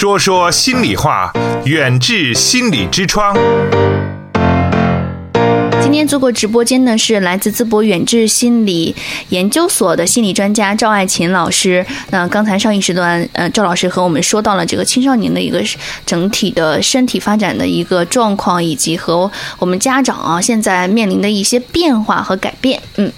说说心里话，远志心理之窗。今天做过直播间的是来自淄博远志心理研究所的心理专家赵爱琴老师。那刚才上一时段，呃，赵老师和我们说到了这个青少年的一个整体的身体发展的一个状况，以及和我们家长啊现在面临的一些变化和改变。嗯。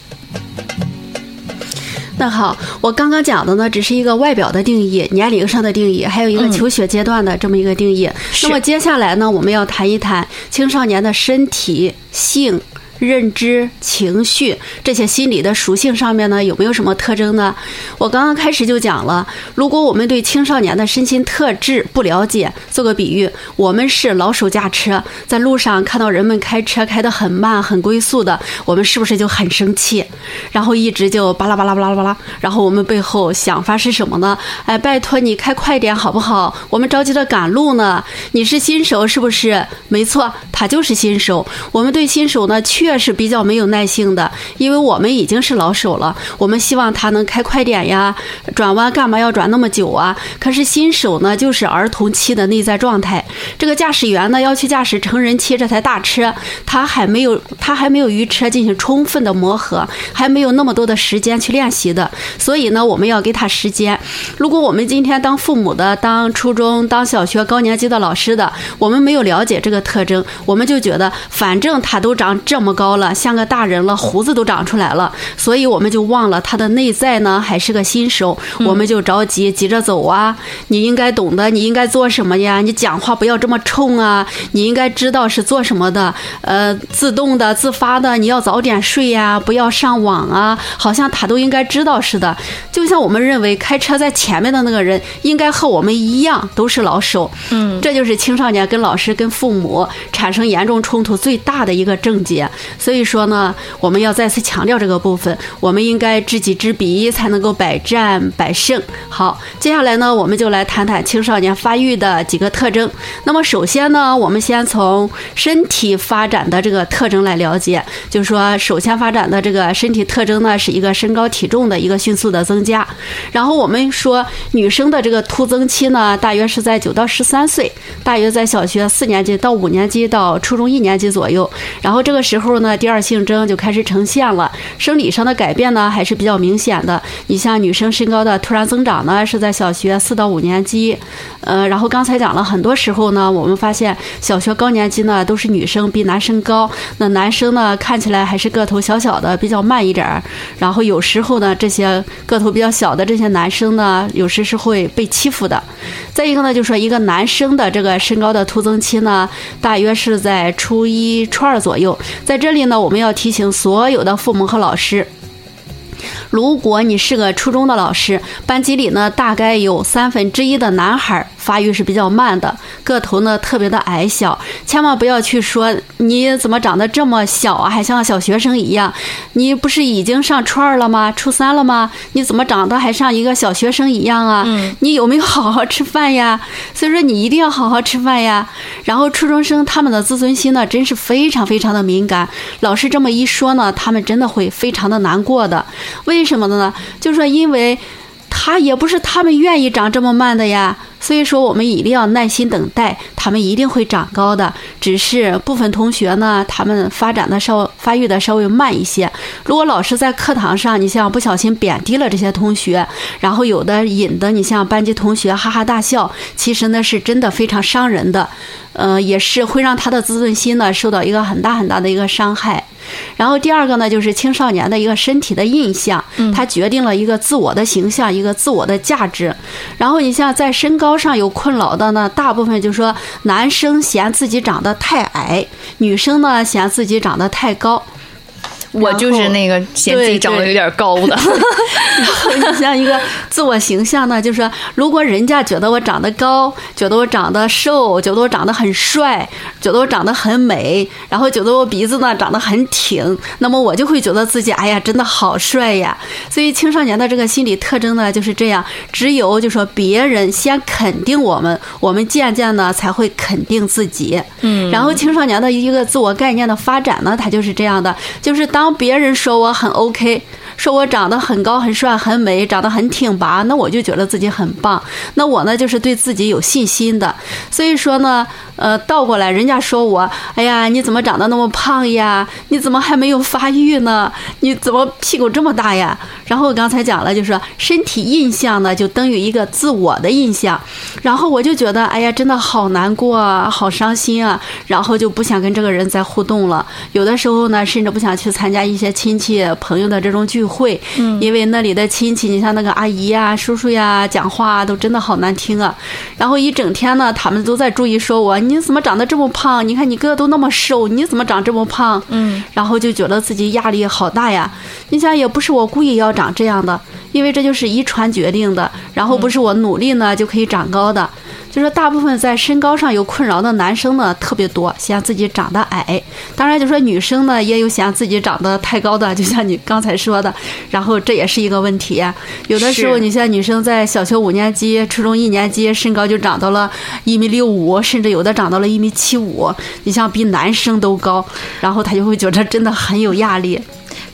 那好，我刚刚讲的呢，只是一个外表的定义，年龄上的定义，还有一个求学阶段的这么一个定义。那么接下来呢，我们要谈一谈青少年的身体性。认知、情绪这些心理的属性上面呢，有没有什么特征呢？我刚刚开始就讲了，如果我们对青少年的身心特质不了解，做个比喻，我们是老手驾车，在路上看到人们开车开得很慢、很龟速的，我们是不是就很生气？然后一直就巴拉巴拉巴拉巴拉，然后我们背后想法是什么呢？哎，拜托你开快点好不好？我们着急的赶路呢。你是新手是不是？没错，他就是新手。我们对新手呢，确确是比较没有耐性的，因为我们已经是老手了，我们希望他能开快点呀，转弯干嘛要转那么久啊？可是新手呢，就是儿童期的内在状态。这个驾驶员呢，要去驾驶成人期这台大车，他还没有他还没有与车进行充分的磨合，还没有那么多的时间去练习的。所以呢，我们要给他时间。如果我们今天当父母的、当初中、当小学高年级的老师的，我们没有了解这个特征，我们就觉得反正他都长这么高。高了，像个大人了，胡子都长出来了，所以我们就忘了他的内在呢，还是个新手，我们就着急急着走啊。你应该懂得，你应该做什么呀？你讲话不要这么冲啊！你应该知道是做什么的，呃，自动的、自发的，你要早点睡呀，不要上网啊，好像他都应该知道似的。就像我们认为开车在前面的那个人应该和我们一样都是老手，嗯，这就是青少年跟老师、跟父母产生严重冲突最大的一个症结。所以说呢，我们要再次强调这个部分，我们应该知己知彼，才能够百战百胜。好，接下来呢，我们就来谈谈青少年发育的几个特征。那么首先呢，我们先从身体发展的这个特征来了解，就是说，首先发展的这个身体特征呢，是一个身高体重的一个迅速的增加。然后我们说，女生的这个突增期呢，大约是在九到十三岁，大约在小学四年级到五年级到初中一年级左右。然后这个时候。那第二性征就开始呈现了，生理上的改变呢还是比较明显的。你像女生身高的突然增长呢，是在小学四到五年级，呃，然后刚才讲了很多时候呢，我们发现小学高年级呢都是女生比男生高，那男生呢看起来还是个头小小的，比较慢一点儿。然后有时候呢，这些个头比较小的这些男生呢，有时是会被欺负的。再一个呢，就说一个男生的这个身高的突增期呢，大约是在初一、初二左右，在这里呢，我们要提醒所有的父母和老师。如果你是个初中的老师，班级里呢大概有三分之一的男孩发育是比较慢的，个头呢特别的矮小，千万不要去说你怎么长得这么小啊，还像小学生一样。你不是已经上初二了吗？初三了吗？你怎么长得还像一个小学生一样啊？你有没有好好吃饭呀？所以说你一定要好好吃饭呀。然后初中生他们的自尊心呢，真是非常非常的敏感，老师这么一说呢，他们真的会非常的难过的。为什么呢？就是说，因为他也不是他们愿意长这么慢的呀。所以说，我们一定要耐心等待，他们一定会长高的。只是部分同学呢，他们发展的稍发育的稍微慢一些。如果老师在课堂上，你像不小心贬低了这些同学，然后有的引得你像班级同学哈哈大笑，其实呢是真的非常伤人的，呃，也是会让他的自尊心呢受到一个很大很大的一个伤害。然后第二个呢，就是青少年的一个身体的印象，它决定了一个自我的形象，一个自我的价值。然后你像在身高上有困扰的呢，大部分就说男生嫌自己长得太矮，女生呢嫌自己长得太高。我就是那个嫌自己长得有点高的，然后你像一个自我形象呢，就是说，如果人家觉得我长得高，觉得我长得瘦，觉得我长得很帅，觉得我长得很美，然后觉得我鼻子呢长得很挺，那么我就会觉得自己哎呀，真的好帅呀。所以青少年的这个心理特征呢就是这样，只有就说别人先肯定我们，我们渐渐呢才会肯定自己。嗯，然后青少年的一个自我概念的发展呢，它就是这样的，就是当。当别人说我很 OK，说我长得很高、很帅、很美，长得很挺拔，那我就觉得自己很棒。那我呢，就是对自己有信心的。所以说呢，呃，倒过来，人家说我，哎呀，你怎么长得那么胖呀？你怎么还没有发育呢？你怎么屁股这么大呀？然后我刚才讲了，就是身体印象呢，就等于一个自我的印象。然后我就觉得，哎呀，真的好难过啊，好伤心啊。然后就不想跟这个人再互动了。有的时候呢，甚至不想去参加一些亲戚朋友的这种聚会，嗯，因为那里的亲戚，你像那个阿姨呀、叔叔呀，讲话都真的好难听啊。然后一整天呢，他们都在注意说我，你怎么长得这么胖？你看你哥哥都那么瘦，你怎么长这么胖？嗯，然后就觉得自己压力好大呀。你想，也不是我故意要长这样的，因为这就是遗传决定的。然后不是我努力呢就可以长高的。就是大部分在身高上有困扰的男生呢特别多，嫌自己长得矮。当然，就说女生呢也有嫌自己长得太高的，就像你刚才说的。然后这也是一个问题。有的时候，你像女生在小学五年级、初中一年级，身高就长到了一米六五，甚至有的长到了一米七五。你像比男生都高，然后她就会觉得真的很有压力。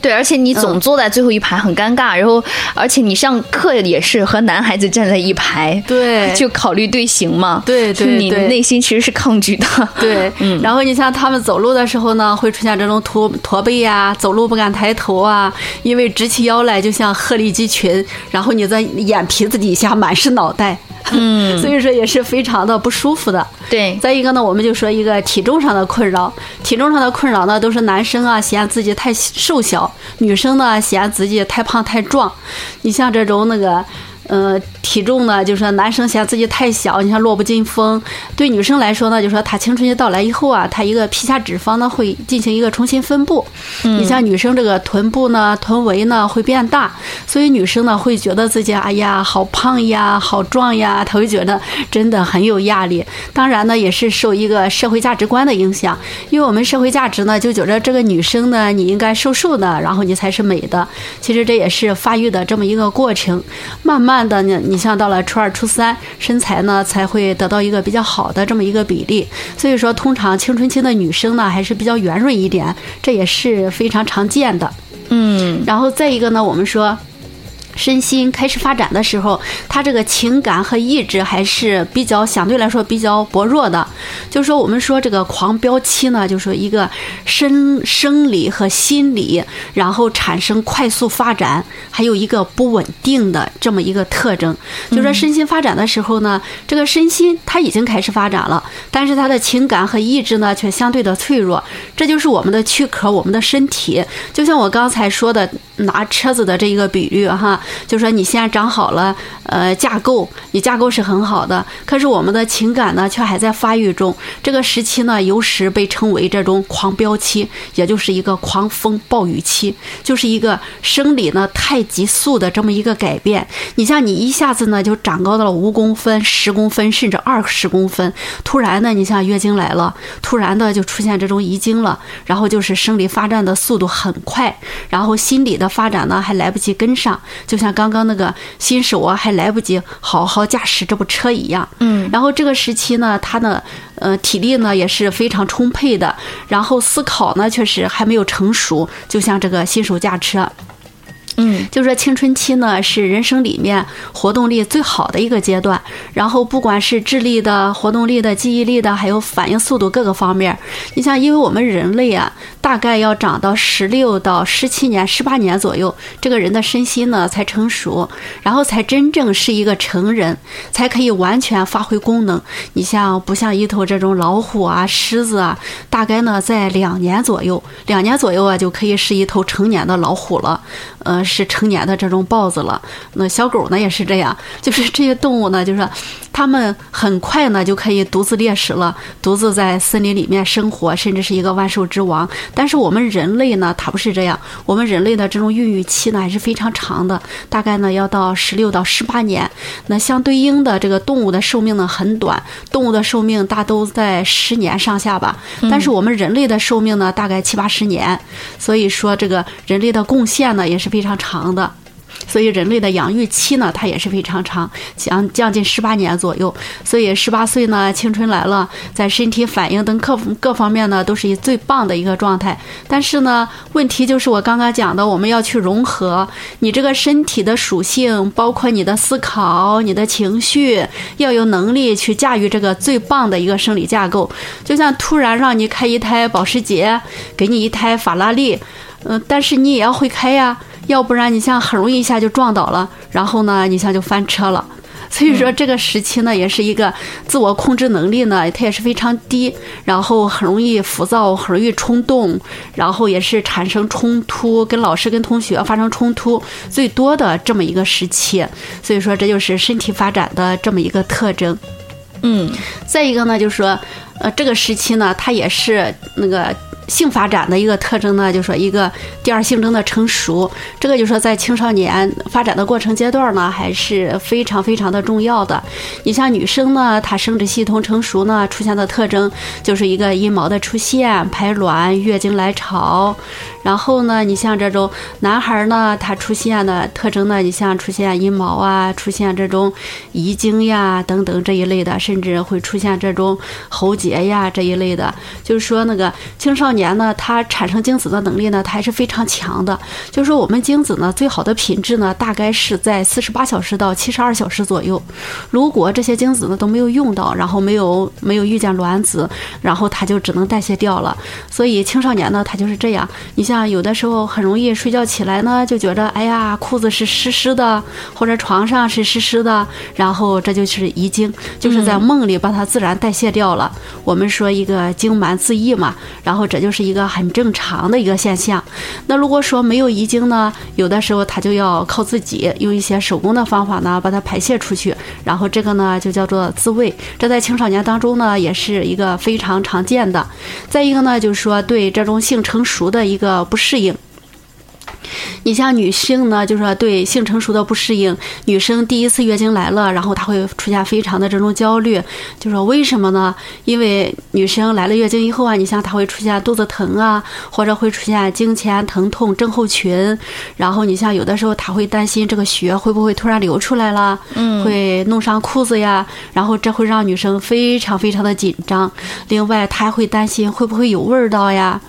对，而且你总坐在最后一排很尴尬，然后而且你上课也是和男孩子站在一排，对，就考虑队形嘛，对对，你内心其实是抗拒的，对，嗯。然后你像他们走路的时候呢，会出现这种驼驼背呀，走路不敢抬头啊，因为直起腰来就像鹤立鸡群，然后你在眼皮子底下满是脑袋。嗯，所以说也是非常的不舒服的。对，再一个呢，我们就说一个体重上的困扰。体重上的困扰呢，都是男生啊嫌自己太瘦小，女生呢嫌自己太胖太壮。你像这种那个。呃，体重呢，就是说男生嫌自己太小，你像弱不禁风；对女生来说呢，就是说她青春期到来以后啊，她一个皮下脂肪呢会进行一个重新分布。你像女生这个臀部呢，臀围呢会变大，所以女生呢会觉得自己哎呀好胖呀，好壮呀，她会觉得真的很有压力。当然呢，也是受一个社会价值观的影响，因为我们社会价值呢就觉得这个女生呢你应该瘦瘦的，然后你才是美的。其实这也是发育的这么一个过程，慢慢。的你，你像到了初二、初三，身材呢才会得到一个比较好的这么一个比例。所以说，通常青春期的女生呢还是比较圆润一点，这也是非常常见的。嗯，然后再一个呢，我们说。身心开始发展的时候，他这个情感和意志还是比较相对来说比较薄弱的。就是说，我们说这个狂飙期呢，就是一个生生理和心理，然后产生快速发展，还有一个不稳定的这么一个特征。就是说，身心发展的时候呢，这个身心它已经开始发展了，但是他的情感和意志呢却相对的脆弱。这就是我们的躯壳，我们的身体。就像我刚才说的，拿车子的这一个比喻哈。就说你现在长好了，呃，架构，你架构是很好的，可是我们的情感呢，却还在发育中。这个时期呢，有时被称为这种狂飙期，也就是一个狂风暴雨期，就是一个生理呢太急速的这么一个改变。你像你一下子呢就长高到了五公分、十公分，甚至二十公分，突然呢，你像月经来了，突然的就出现这种遗精了，然后就是生理发展的速度很快，然后心理的发展呢还来不及跟上。就像刚刚那个新手啊，还来不及好好驾驶这部车一样。嗯，然后这个时期呢，他的呃体力呢也是非常充沛的，然后思考呢确实还没有成熟，就像这个新手驾车。嗯，就说青春期呢是人生里面活动力最好的一个阶段，然后不管是智力的、活动力的、记忆力的，还有反应速度各个方面，你像因为我们人类啊，大概要长到十六到十七年、十八年左右，这个人的身心呢才成熟，然后才真正是一个成人，才可以完全发挥功能。你像不像一头这种老虎啊、狮子啊，大概呢在两年左右，两年左右啊就可以是一头成年的老虎了，呃。是成年的这种豹子了，那小狗呢也是这样，就是 这些动物呢，就是它们很快呢就可以独自猎食了，独自在森林里面生活，甚至是一个万兽之王。但是我们人类呢，它不是这样，我们人类的这种孕育期呢还是非常长的，大概呢要到十六到十八年。那相对应的这个动物的寿命呢很短，动物的寿命大都在十年上下吧。但是我们人类的寿命呢大概七八十年，所以说这个人类的贡献呢也是非非常。长的，所以人类的养育期呢，它也是非常长，将将近十八年左右。所以十八岁呢，青春来了，在身体反应等各各方面呢，都是以最棒的一个状态。但是呢，问题就是我刚刚讲的，我们要去融合你这个身体的属性，包括你的思考、你的情绪，要有能力去驾驭这个最棒的一个生理架构。就像突然让你开一台保时捷，给你一台法拉利，嗯，但是你也要会开呀。要不然你像很容易一下就撞倒了，然后呢，你像就翻车了。所以说这个时期呢，也是一个自我控制能力呢，它也是非常低，然后很容易浮躁，很容易冲动，然后也是产生冲突，跟老师跟同学发生冲突最多的这么一个时期。所以说这就是身体发展的这么一个特征。嗯，再一个呢，就是说，呃，这个时期呢，它也是那个。性发展的一个特征呢，就说一个第二性征的成熟，这个就说在青少年发展的过程阶段呢，还是非常非常的重要的。你像女生呢，她生殖系统成熟呢，出现的特征就是一个阴毛的出现、排卵、月经来潮。然后呢，你像这种男孩呢，他出现的特征呢，你像出现阴毛啊，出现这种遗精呀等等这一类的，甚至会出现这种喉结呀这一类的。就是说那个青少年呢，他产生精子的能力呢，他还是非常强的。就是说我们精子呢，最好的品质呢，大概是在四十八小时到七十二小时左右。如果这些精子呢都没有用到，然后没有没有遇见卵子，然后它就只能代谢掉了。所以青少年呢，他就是这样。你。像有的时候很容易睡觉起来呢，就觉着哎呀，裤子是湿湿的，或者床上是湿湿的，然后这就是遗精，就是在梦里把它自然代谢掉了。我们说一个精满自溢嘛，然后这就是一个很正常的一个现象。那如果说没有遗精呢，有的时候他就要靠自己用一些手工的方法呢，把它排泄出去，然后这个呢就叫做自慰。这在青少年当中呢也是一个非常常见的。再一个呢，就是说对这种性成熟的一个。不适应。你像女性呢，就是说对性成熟的不适应。女生第一次月经来了，然后她会出现非常的这种焦虑，就说为什么呢？因为女生来了月经以后啊，你像她会出现肚子疼啊，或者会出现经前疼痛症候群。然后你像有的时候她会担心这个血会不会突然流出来了，嗯，会弄伤裤子呀。然后这会让女生非常非常的紧张。另外她还会担心会不会有味道呀，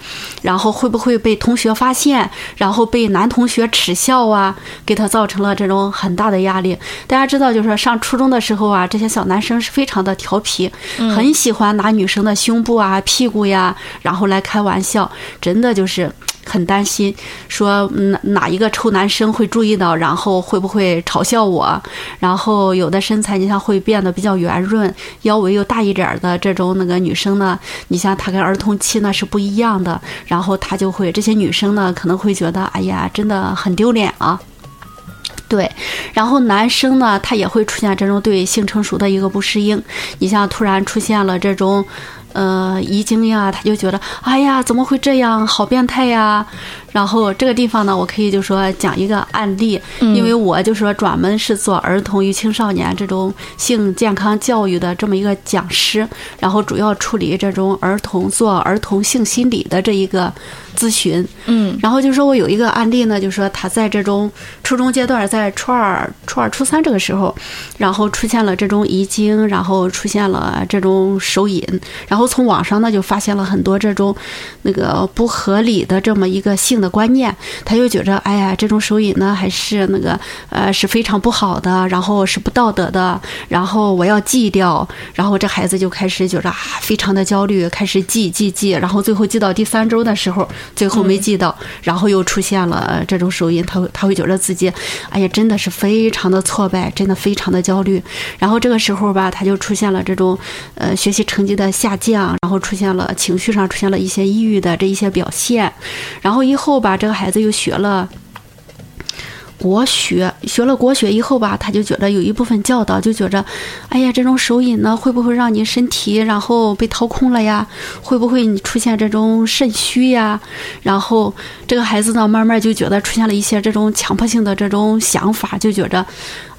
然后会不会被同学发现，然后被男同同学耻笑啊，给他造成了这种很大的压力。大家知道，就是说上初中的时候啊，这些小男生是非常的调皮，很喜欢拿女生的胸部啊、屁股呀，然后来开玩笑，真的就是。很担心，说哪哪一个臭男生会注意到，然后会不会嘲笑我？然后有的身材，你像会变得比较圆润，腰围又大一点的这种那个女生呢，你像她跟儿童期呢是不一样的，然后她就会这些女生呢可能会觉得，哎呀，真的很丢脸啊。对，然后男生呢，他也会出现这种对性成熟的一个不适应，你像突然出现了这种。呃，遗精呀，他就觉得，哎呀，怎么会这样，好变态呀！然后这个地方呢，我可以就说讲一个案例，因为我就说专门是做儿童与青少年这种性健康教育的这么一个讲师，然后主要处理这种儿童做儿童性心理的这一个咨询。嗯，然后就说我有一个案例呢，就说他在这种初中阶段，在初二、初二、初三这个时候，然后出现了这种遗精，然后出现了这种手淫，然后后从网上呢就发现了很多这种那个不合理的这么一个性。的观念，他就觉着，哎呀，这种手淫呢，还是那个，呃，是非常不好的，然后是不道德的，然后我要戒掉，然后这孩子就开始觉着啊，非常的焦虑，开始戒戒戒，然后最后戒到第三周的时候，最后没戒到，然后又出现了这种手淫，他他会觉着自己，哎呀，真的是非常的挫败，真的非常的焦虑，然后这个时候吧，他就出现了这种，呃，学习成绩的下降，然后出现了情绪上出现了一些抑郁的这一些表现，然后以后。吧，这个孩子又学了国学，学了国学以后吧，他就觉得有一部分教导，就觉着，哎呀，这种手淫呢，会不会让你身体然后被掏空了呀？会不会你出现这种肾虚呀？然后这个孩子呢，慢慢就觉得出现了一些这种强迫性的这种想法，就觉着，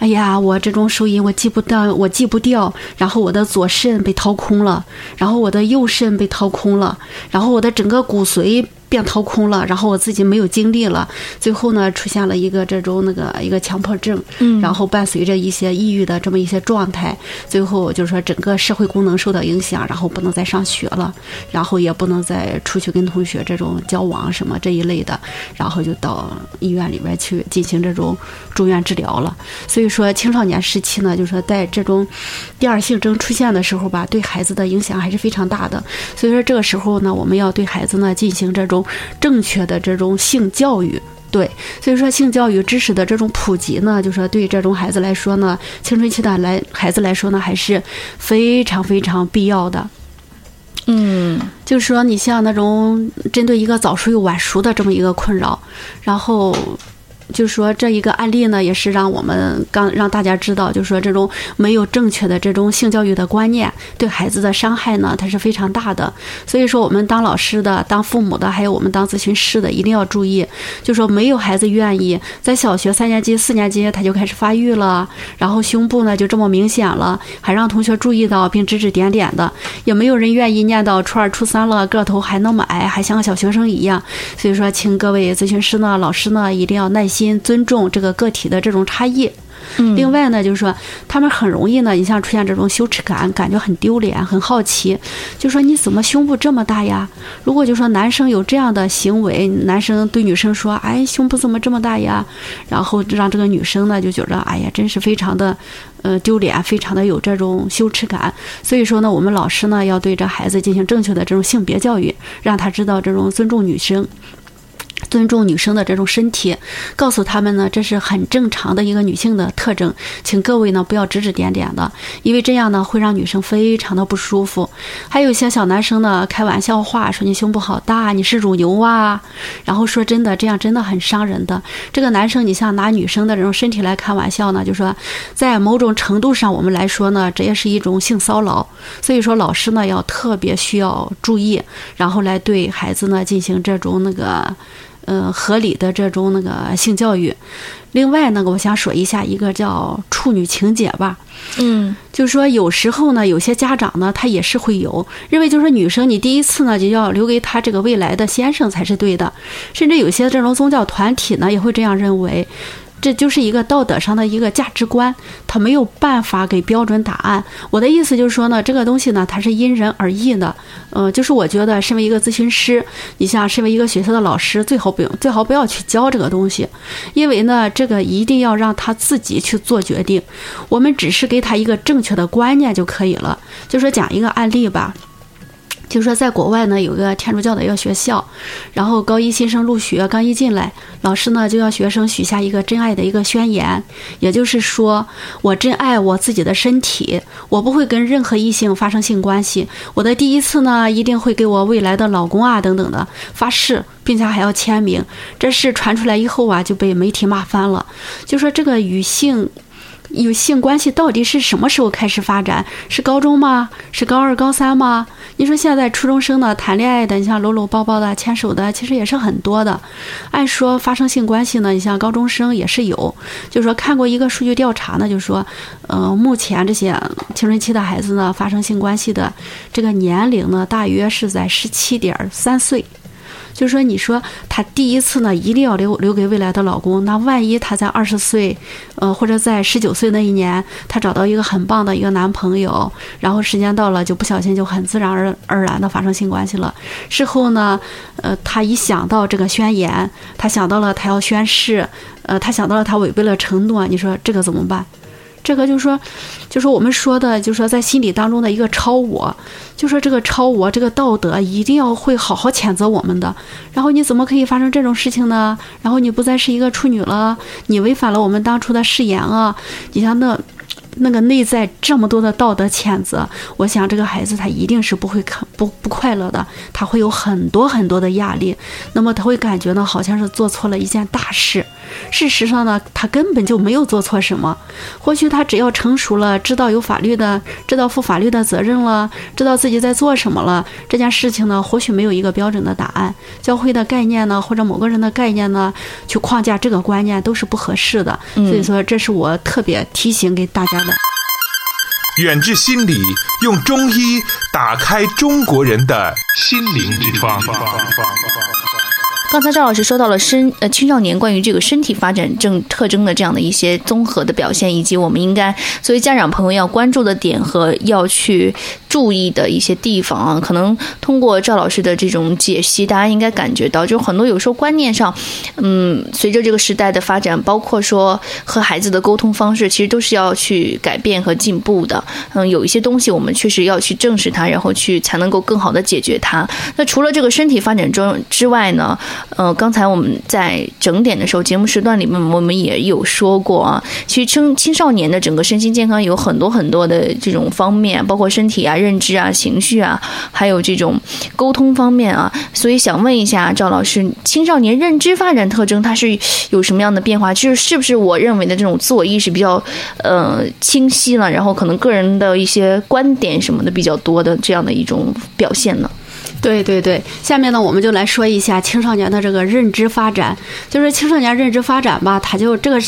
哎呀，我这种手淫我戒不掉，我戒不掉，然后我的左肾被掏空了，然后我的右肾被掏空了，然后我的整个骨髓。变掏空了，然后我自己没有精力了，最后呢出现了一个这种那个一个强迫症，嗯然后伴随着一些抑郁的这么一些状态，最后就是说整个社会功能受到影响，然后不能再上学了，然后也不能再出去跟同学这种交往什么这一类的，然后就到医院里边去进行这种住院治疗了。所以说青少年时期呢，就是说在这种第二性征出现的时候吧，对孩子的影响还是非常大的。所以说这个时候呢，我们要对孩子呢进行这种正确的这种性教育。对，所以说性教育知识的这种普及呢，就说对这种孩子来说呢，青春期的来孩子来说呢，还是非常非常必要的。嗯就是说，你像那种针对一个早熟又晚熟的这么一个困扰，然后。就说这一个案例呢，也是让我们刚让大家知道，就说这种没有正确的这种性教育的观念，对孩子的伤害呢，它是非常大的。所以说，我们当老师的、当父母的，还有我们当咨询师的，一定要注意，就说没有孩子愿意在小学三年级、四年级他就开始发育了，然后胸部呢就这么明显了，还让同学注意到并指指点点的，也没有人愿意念到初二、初三了，个头还那么矮，还像个小学生一样。所以说，请各位咨询师呢、老师呢，一定要耐心尊重这个个体的这种差异。嗯，另外呢，就是说他们很容易呢，你像出现这种羞耻感，感觉很丢脸，很好奇，就说你怎么胸部这么大呀？如果就说男生有这样的行为，男生对女生说，哎，胸部怎么这么大呀？然后让这个女生呢就觉得，哎呀，真是非常的，呃，丢脸，非常的有这种羞耻感。所以说呢，我们老师呢要对这孩子进行正确的这种性别教育，让他知道这种尊重女生。尊重女生的这种身体，告诉他们呢，这是很正常的一个女性的特征，请各位呢不要指指点点的，因为这样呢会让女生非常的不舒服。还有一些小男生呢开玩笑话说你胸部好大，你是乳牛啊，然后说真的，这样真的很伤人的。这个男生你像拿女生的这种身体来开玩笑呢，就说在某种程度上我们来说呢，这也是一种性骚扰。所以说老师呢要特别需要注意，然后来对孩子呢进行这种那个。呃，合理的这种那个性教育。另外呢，我想说一下一个叫处女情节吧。嗯就是说，有时候呢，有些家长呢，他也是会有认为，就是说女生你第一次呢，就要留给她这个未来的先生才是对的，甚至有些这种宗教团体呢，也会这样认为。这就是一个道德上的一个价值观，他没有办法给标准答案。我的意思就是说呢，这个东西呢，它是因人而异的。呃，就是我觉得，身为一个咨询师，你像身为一个学校的老师，最好不用，最好不要去教这个东西，因为呢，这个一定要让他自己去做决定。我们只是给他一个正确的观念就可以了。就说讲一个案例吧。就说在国外呢，有个天主教的一个学校，然后高一新生入学，刚一进来，老师呢就要学生许下一个真爱的一个宣言，也就是说，我真爱我自己的身体，我不会跟任何异性发生性关系，我的第一次呢一定会给我未来的老公啊等等的发誓，并且还要签名。这事传出来以后啊，就被媒体骂翻了，就说这个与性。有性关系到底是什么时候开始发展？是高中吗？是高二、高三吗？你说现在初中生呢，谈恋爱的，你像搂搂抱抱的、牵手的，其实也是很多的。按说发生性关系呢，你像高中生也是有。就说看过一个数据调查呢，就说，呃，目前这些青春期的孩子呢，发生性关系的这个年龄呢，大约是在十七点三岁。就是说，你说她第一次呢，一定要留留给未来的老公。那万一她在二十岁，呃，或者在十九岁那一年，她找到一个很棒的一个男朋友，然后时间到了，就不小心就很自然而而然的发生性关系了。事后呢，呃，她一想到这个宣言，她想到了她要宣誓，呃，她想到了她违背了承诺，你说这个怎么办？这个就是说，就是我们说的，就是说在心理当中的一个超我，就说这个超我，这个道德一定要会好好谴责我们的。然后你怎么可以发生这种事情呢？然后你不再是一个处女了，你违反了我们当初的誓言啊！你像那。那个内在这么多的道德谴责，我想这个孩子他一定是不会看不不快乐的，他会有很多很多的压力，那么他会感觉呢好像是做错了一件大事，事实上呢他根本就没有做错什么，或许他只要成熟了，知道有法律的，知道负法律的责任了，知道自己在做什么了，这件事情呢或许没有一个标准的答案，教会的概念呢或者某个人的概念呢去框架这个观念都是不合适的，所以说这是我特别提醒给大家。远志心理用中医打开中国人的心灵之窗。刚才赵老师说到了身呃青少年关于这个身体发展症特征的这样的一些综合的表现，以及我们应该作为家长朋友要关注的点和要去注意的一些地方啊。可能通过赵老师的这种解析，大家应该感觉到，就很多有时候观念上，嗯，随着这个时代的发展，包括说和孩子的沟通方式，其实都是要去改变和进步的。嗯，有一些东西我们确实要去正视它，然后去才能够更好的解决它。那除了这个身体发展中之外呢，呃，刚才我们在整点的时候，节目时段里面我们也有说过啊，其实青青少年的整个身心健康有很多很多的这种方面，包括身体啊、认知啊、情绪啊，还有这种沟通方面啊。所以想问一下赵老师，青少年认知发展特征它是有什么样的变化？就是是不是我认为的这种自我意识比较呃清晰了，然后可能个人的一些观点什么的比较多的这样的一种表现呢？对对对，下面呢，我们就来说一下青少年的这个认知发展。就是青少年认知发展吧，它就这个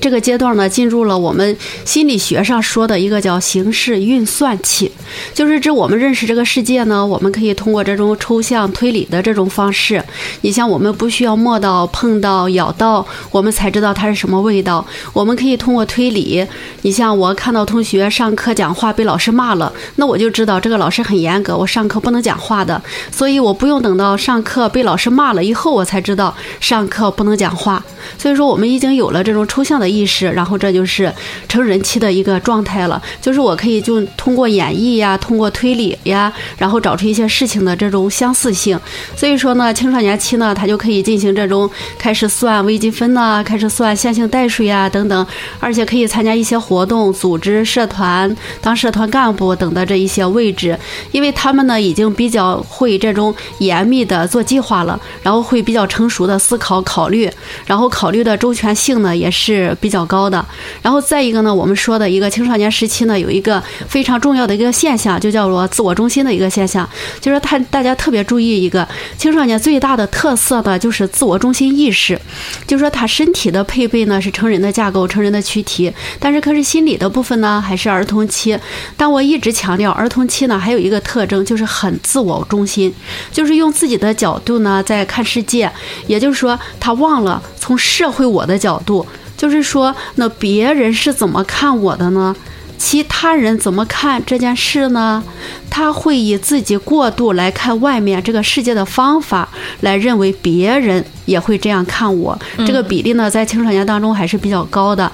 这个阶段呢，进入了我们心理学上说的一个叫形式运算期，就是指我们认识这个世界呢，我们可以通过这种抽象推理的这种方式。你像我们不需要摸到、碰到、咬到，我们才知道它是什么味道。我们可以通过推理。你像我看到同学上课讲话被老师骂了，那我就知道这个老师很严格，我上课不能讲话的。所以我不用等到上课被老师骂了以后，我才知道上课不能讲话。所以说，我们已经有了这种抽象的意识，然后这就是成人期的一个状态了。就是我可以就通过演绎呀，通过推理呀，然后找出一些事情的这种相似性。所以说呢，青少年期呢，他就可以进行这种开始算微积分呐，开始算线性代数呀等等，而且可以参加一些活动、组织、社团，当社团干部等的这一些位置，因为他们呢已经比较会这种严密的做计划了，然后会比较成熟的思考考虑，然后。考虑的周全性呢也是比较高的，然后再一个呢，我们说的一个青少年时期呢，有一个非常重要的一个现象，就叫做自我中心的一个现象，就是他大家特别注意一个青少年最大的特色呢，就是自我中心意识，就是说他身体的配备呢是成人的架构、成人的躯体，但是可是心理的部分呢还是儿童期。但我一直强调，儿童期呢还有一个特征，就是很自我中心，就是用自己的角度呢在看世界，也就是说他忘了从。社会我的角度，就是说，那别人是怎么看我的呢？其他人怎么看这件事呢？他会以自己过度来看外面这个世界的方法，来认为别人也会这样看我。这个比例呢，在青少年当中还是比较高的。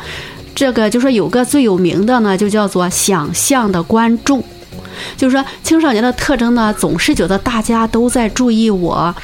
这个就说有个最有名的呢，就叫做想象的观众。就是说，青少年的特征呢，总是觉得大家都在注意我，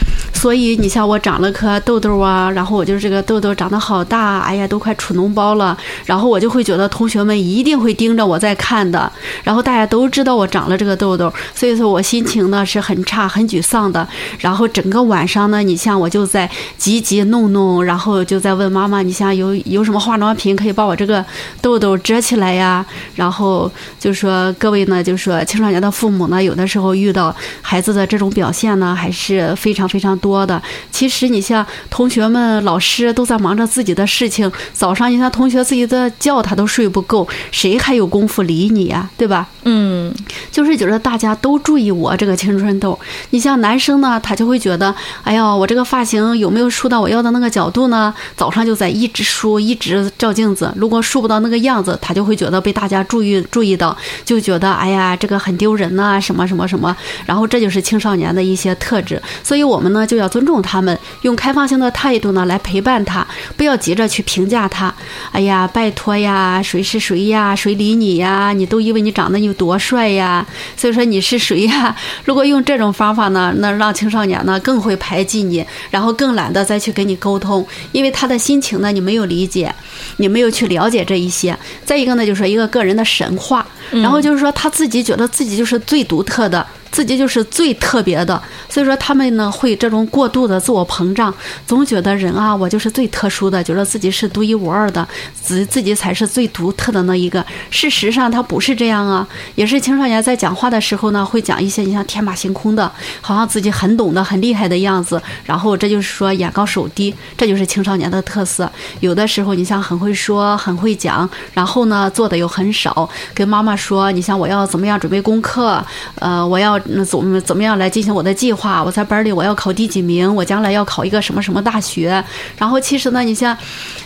所以你像我长了颗痘痘啊，然后我就是这个痘痘长得好大，哎呀，都快出脓包了，然后我就会觉得同学们一定会盯着我在看的，然后大家都知道我长了这个痘痘，所以说我心情呢是很差、很沮丧的，然后整个晚上呢，你像我就在急急弄弄，然后就在问妈妈，你像有有什么化妆品可以把我这个痘痘遮起来呀？然后就说各位呢，就说青少年的父母呢，有的时候遇到孩子的这种表现呢，还是非常非常多的。其实你像同学们、老师都在忙着自己的事情，早上你像同学自己的觉他都睡不够，谁还有功夫理你呀？对吧？嗯，就是觉得大家都注意我这个青春痘。你像男生呢，他就会觉得，哎呀，我这个发型有没有梳到我要的那个角度呢？早上就在一直梳，一直照镜子。如果梳不到那个样子，他就会觉得被大家注意注意到，就觉得哎呀，这个很丢人呐，什么什么什么。然后这就是青少年的一些特质。所以我们呢就要尊重他们，用开放性的态度呢来陪伴他，不要急着去评价他。哎呀，拜托呀，谁是谁呀？谁理你呀？你都以为你长得有。多帅呀！所以说你是谁呀？如果用这种方法呢，那让青少年呢更会排挤你，然后更懒得再去跟你沟通，因为他的心情呢你没有理解，你没有去了解这一些。再一个呢，就是一个个人的神话，然后就是说他自己觉得自己就是最独特的。自己就是最特别的，所以说他们呢会这种过度的自我膨胀，总觉得人啊，我就是最特殊的，觉得自己是独一无二的，自自己才是最独特的那一个。事实上他不是这样啊，也是青少年在讲话的时候呢，会讲一些你像天马行空的，好像自己很懂得、很厉害的样子，然后这就是说眼高手低，这就是青少年的特色。有的时候你像很会说、很会讲，然后呢做的又很少，跟妈妈说，你像我要怎么样准备功课，呃，我要。那怎么怎么样来进行我的计划？我在班里我要考第几名？我将来要考一个什么什么大学？然后其实呢，你像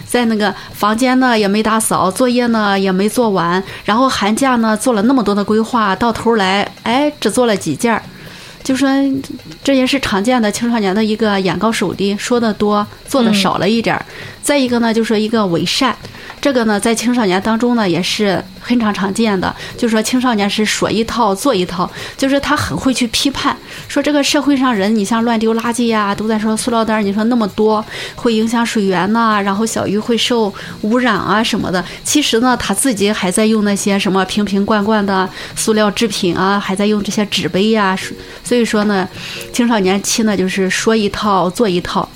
在那个房间呢也没打扫，作业呢也没做完，然后寒假呢做了那么多的规划，到头来哎只做了几件儿。就说这也是常见的青少年的一个眼高手低，说的多，做的少了一点儿。再一个呢，就说一个伪善，这个呢在青少年当中呢也是很常常见的。就说青少年是说一套做一套，就是他很会去批判，说这个社会上人，你像乱丢垃圾呀，都在说塑料袋，你说那么多会影响水源呐，然后小鱼会受污染啊什么的。其实呢，他自己还在用那些什么瓶瓶罐罐的塑料制品啊，还在用这些纸杯呀，所以说呢，青少年期呢，就是说一套做一套。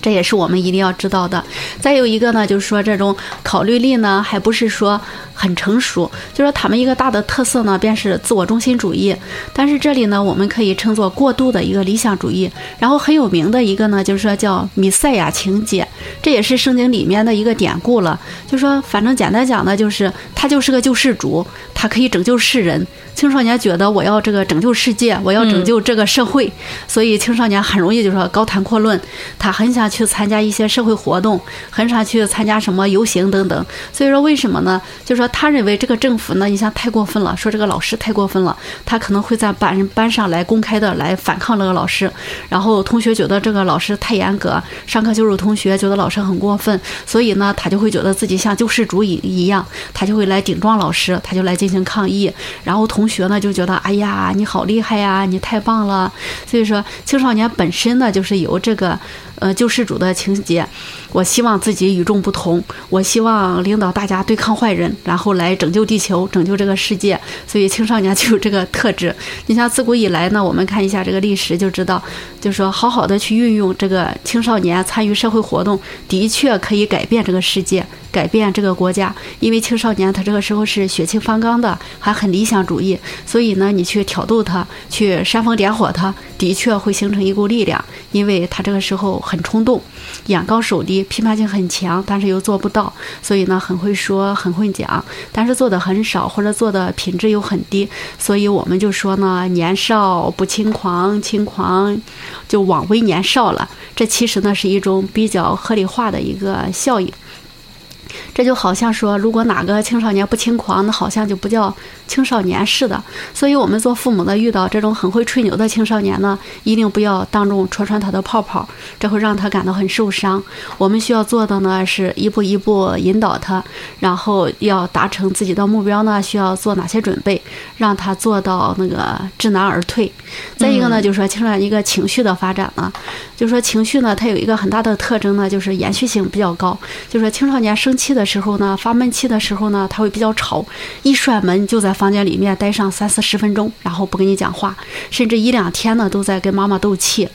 这也是我们一定要知道的。再有一个呢，就是说这种考虑力呢，还不是说很成熟。就说他们一个大的特色呢，便是自我中心主义。但是这里呢，我们可以称作过度的一个理想主义。然后很有名的一个呢，就是说叫米赛亚情节，这也是圣经里面的一个典故了。就说反正简单讲呢，就是他就是个救世主，他可以拯救世人。青少年觉得我要这个拯救世界，我要拯救这个社会，所以青少年很容易就说高谈阔论，他很想。去参加一些社会活动，很少去参加什么游行等等。所以说，为什么呢？就说他认为这个政府呢，你像太过分了，说这个老师太过分了，他可能会在班班上来公开的来反抗这个老师。然后同学觉得这个老师太严格，上课羞辱同学，觉得老师很过分，所以呢，他就会觉得自己像救世主一一样，他就会来顶撞老师，他就来进行抗议。然后同学呢就觉得，哎呀，你好厉害呀，你太棒了。所以说，青少年本身呢就是有这个。呃，救世主的情节，我希望自己与众不同，我希望领导大家对抗坏人，然后来拯救地球，拯救这个世界。所以青少年 就有这个特质。你像自古以来呢，我们看一下这个历史就知道，就是说好好的去运用这个青少年参与社会活动，的确可以改变这个世界。改变这个国家，因为青少年他这个时候是血气方刚的，还很理想主义，所以呢，你去挑逗他，去煽风点火他，的确会形成一股力量，因为他这个时候很冲动，眼高手低，批判性很强，但是又做不到，所以呢，很会说，很会讲，但是做的很少，或者做的品质又很低，所以我们就说呢，年少不轻狂，轻狂就枉为年少了。这其实呢是一种比较合理化的一个效应。这就好像说，如果哪个青少年不轻狂，那好像就不叫青少年似的。所以，我们做父母的遇到这种很会吹牛的青少年呢，一定不要当众戳穿他的泡泡，这会让他感到很受伤。我们需要做的呢，是一步一步引导他，然后要达成自己的目标呢，需要做哪些准备，让他做到那个知难而退。再一个呢，就是说青少年一个情绪的发展呢，就是说情绪呢，它有一个很大的特征呢，就是延续性比较高。就是说青少年生气的时候呢，发闷气的时候呢，他会比较吵，一摔门就在房间里面待上三四十分钟，然后不跟你讲话，甚至一两天呢都在跟妈妈斗气，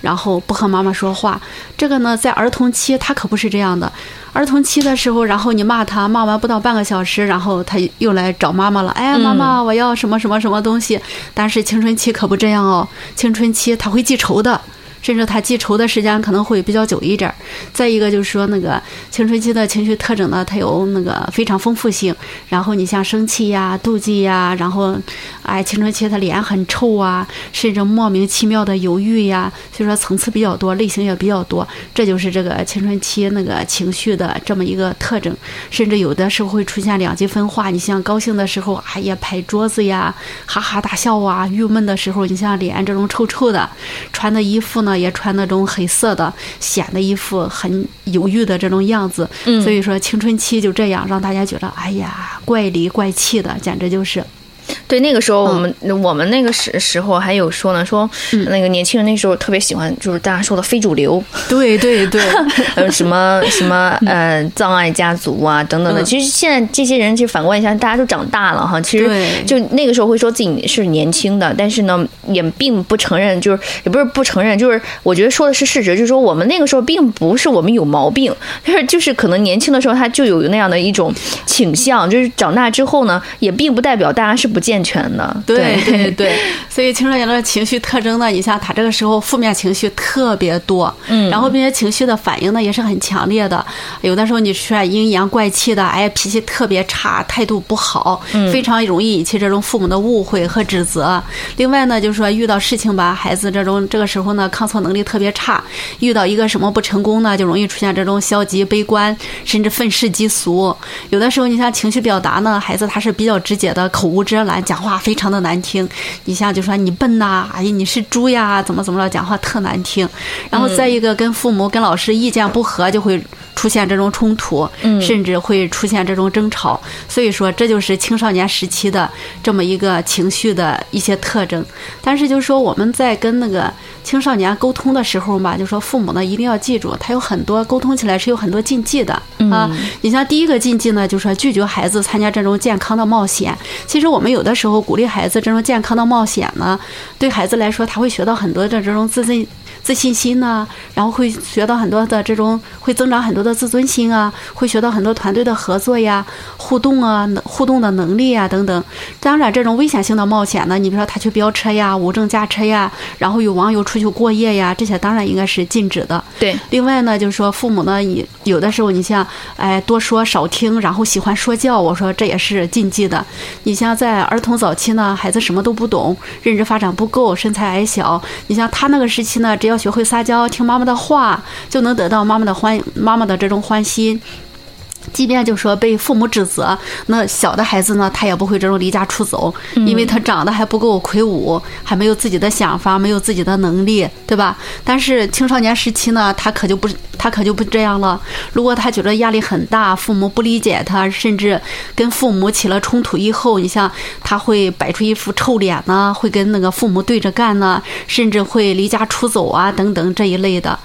然后不和妈妈说话。这个呢，在儿童期他可不是这样的。儿童期的时候，然后你骂他，骂完不到半个小时，然后他又来找妈妈了。哎，妈妈，我要什么什么什么东西？但是青春期可不这样哦，青春期他会记仇的。甚至他记仇的时间可能会比较久一点儿。再一个就是说，那个青春期的情绪特征呢，它有那个非常丰富性。然后你像生气呀、妒忌呀，然后，哎，青春期他脸很臭啊，甚至莫名其妙的犹豫呀，所以说层次比较多，类型也比较多。这就是这个青春期那个情绪的这么一个特征。甚至有的时候会出现两极分化。你像高兴的时候，哎呀拍桌子呀，哈哈大笑啊；郁闷的时候，你像脸这种臭臭的，穿的衣服呢。也穿那种黑色的，显得一副很犹豫的这种样子。所以说，青春期就这样，让大家觉得，哎呀，怪里怪气的，简直就是。对，那个时候我们我们那个时时候还有说呢，说那个年轻人那时候特别喜欢，就是大家说的非主流，对对对，呃什么什么呃葬爱家族啊等等的。其实现在这些人，其实反观一下，大家都长大了哈。其实就那个时候会说自己是年轻的，但是呢，也并不承认，就是也不是不承认，就是我觉得说的是事实，就是说我们那个时候并不是我们有毛病，就是就是可能年轻的时候他就有那样的一种倾向，就是长大之后呢，也并不代表大家是不。健全的。对对对，所以青少年的情绪特征呢，你像他这个时候负面情绪特别多，嗯，然后并且情绪的反应呢也是很强烈的，有的时候你出现阴阳怪气的，哎，脾气特别差，态度不好，非常容易引起这种父母的误会和指责。另外呢，就是说遇到事情吧，孩子这种这个时候呢，抗挫能力特别差，遇到一个什么不成功呢，就容易出现这种消极、悲观，甚至愤世嫉俗。有的时候你像情绪表达呢，孩子他是比较直接的，口无遮拦，讲话非常的难听。你像就说你笨呐，哎呀你是猪呀，怎么怎么着，讲话特难听。然后再一个跟父母、跟老师意见不合，就会。出现这种冲突，甚至会出现这种争吵，所以说这就是青少年时期的这么一个情绪的一些特征。但是就是说我们在跟那个青少年沟通的时候嘛，就说父母呢一定要记住，他有很多沟通起来是有很多禁忌的啊。你像第一个禁忌呢，就是说拒绝孩子参加这种健康的冒险。其实我们有的时候鼓励孩子这种健康的冒险呢，对孩子来说他会学到很多的这种自信。自信心呢，然后会学到很多的这种，会增长很多的自尊心啊，会学到很多团队的合作呀、互动啊、互动的能力啊等等。当然，这种危险性的冒险呢，你比如说他去飙车呀、无证驾车呀，然后有网友出去过夜呀，这些当然应该是禁止的。对。另外呢，就是说父母呢，你有的时候你像，哎，多说少听，然后喜欢说教，我说这也是禁忌的。你像在儿童早期呢，孩子什么都不懂，认知发展不够，身材矮小。你像他那个时期呢，只要要学会撒娇，听妈妈的话，就能得到妈妈的欢，妈妈的这种欢心。即便就说被父母指责，那小的孩子呢，他也不会这种离家出走，因为他长得还不够魁梧，还没有自己的想法，没有自己的能力，对吧？但是青少年时期呢，他可就不，他可就不这样了。如果他觉得压力很大，父母不理解他，甚至跟父母起了冲突以后，你像他会摆出一副臭脸呢，会跟那个父母对着干呢，甚至会离家出走啊，等等这一类的。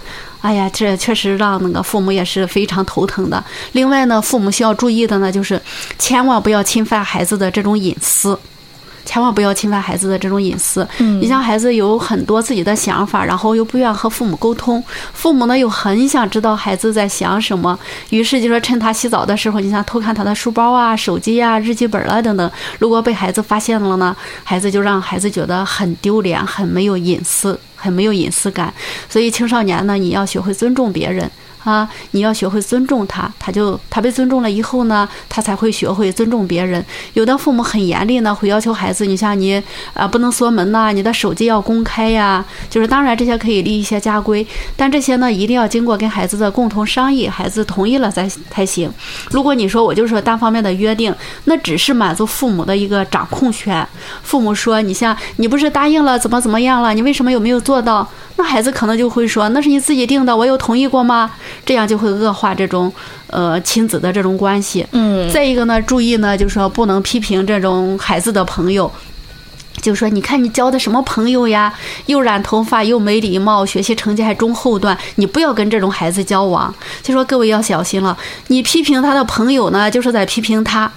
哎呀，这确实让那个父母也是非常头疼的。另外呢，父母需要注意的呢，就是千万不要侵犯孩子的这种隐私。千万不要侵犯孩子的这种隐私。嗯，你像孩子有很多自己的想法，然后又不愿和父母沟通，父母呢又很想知道孩子在想什么，于是就说趁他洗澡的时候，你想偷看他的书包啊、手机啊、日记本啊等等。如果被孩子发现了呢，孩子就让孩子觉得很丢脸，很没有隐私，很没有隐私感。所以青少年呢，你要学会尊重别人。啊，你要学会尊重他，他就他被尊重了以后呢，他才会学会尊重别人。有的父母很严厉呢，会要求孩子，你像你啊，不能锁门呐，你的手机要公开呀。就是当然这些可以立一些家规，但这些呢一定要经过跟孩子的共同商议，孩子同意了才才行。如果你说我就是说单方面的约定，那只是满足父母的一个掌控权。父母说你像你不是答应了怎么怎么样了，你为什么有没有做到？那孩子可能就会说，那是你自己定的，我有同意过吗？这样就会恶化这种呃亲子的这种关系。嗯，再一个呢，注意呢，就是说不能批评这种孩子的朋友，就说你看你交的什么朋友呀，又染头发又没礼貌，学习成绩还中后段，你不要跟这种孩子交往。就说各位要小心了，你批评他的朋友呢，就是在批评他。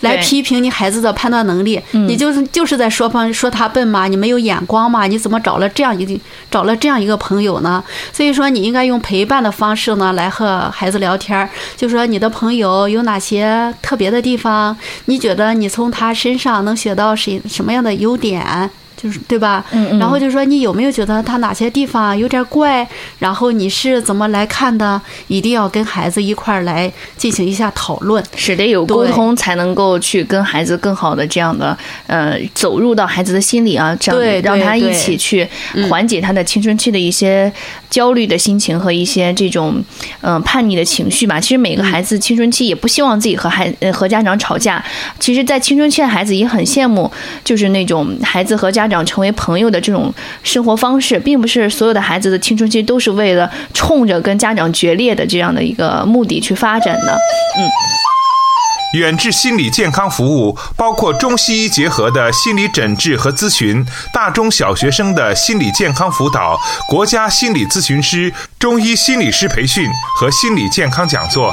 来批评你孩子的判断能力，你就是就是在说方说他笨嘛，你没有眼光嘛，你怎么找了这样一个找了这样一个朋友呢？所以说你应该用陪伴的方式呢来和孩子聊天，就说你的朋友有哪些特别的地方，你觉得你从他身上能学到什什么样的优点？就是对吧？嗯嗯。然后就说你有没有觉得他哪些地方有点怪？然后你是怎么来看的？一定要跟孩子一块儿来进行一下讨论，是得有沟通才能够去跟孩子更好的这样的呃走入到孩子的心里啊，这样让他一起去缓解他的青春期的一些焦虑的心情和一些这种嗯叛逆的情绪吧。其实每个孩子青春期也不希望自己和孩呃和家长吵架。其实，在青春期的孩子也很羡慕，就是那种孩子和家长。长成为朋友的这种生活方式，并不是所有的孩子的青春期都是为了冲着跟家长决裂的这样的一个目的去发展的。嗯，远志心理健康服务包括中西医结合的心理诊治和咨询，大中小学生的心理健康辅导，国家心理咨询师、中医心理师培训和心理健康讲座。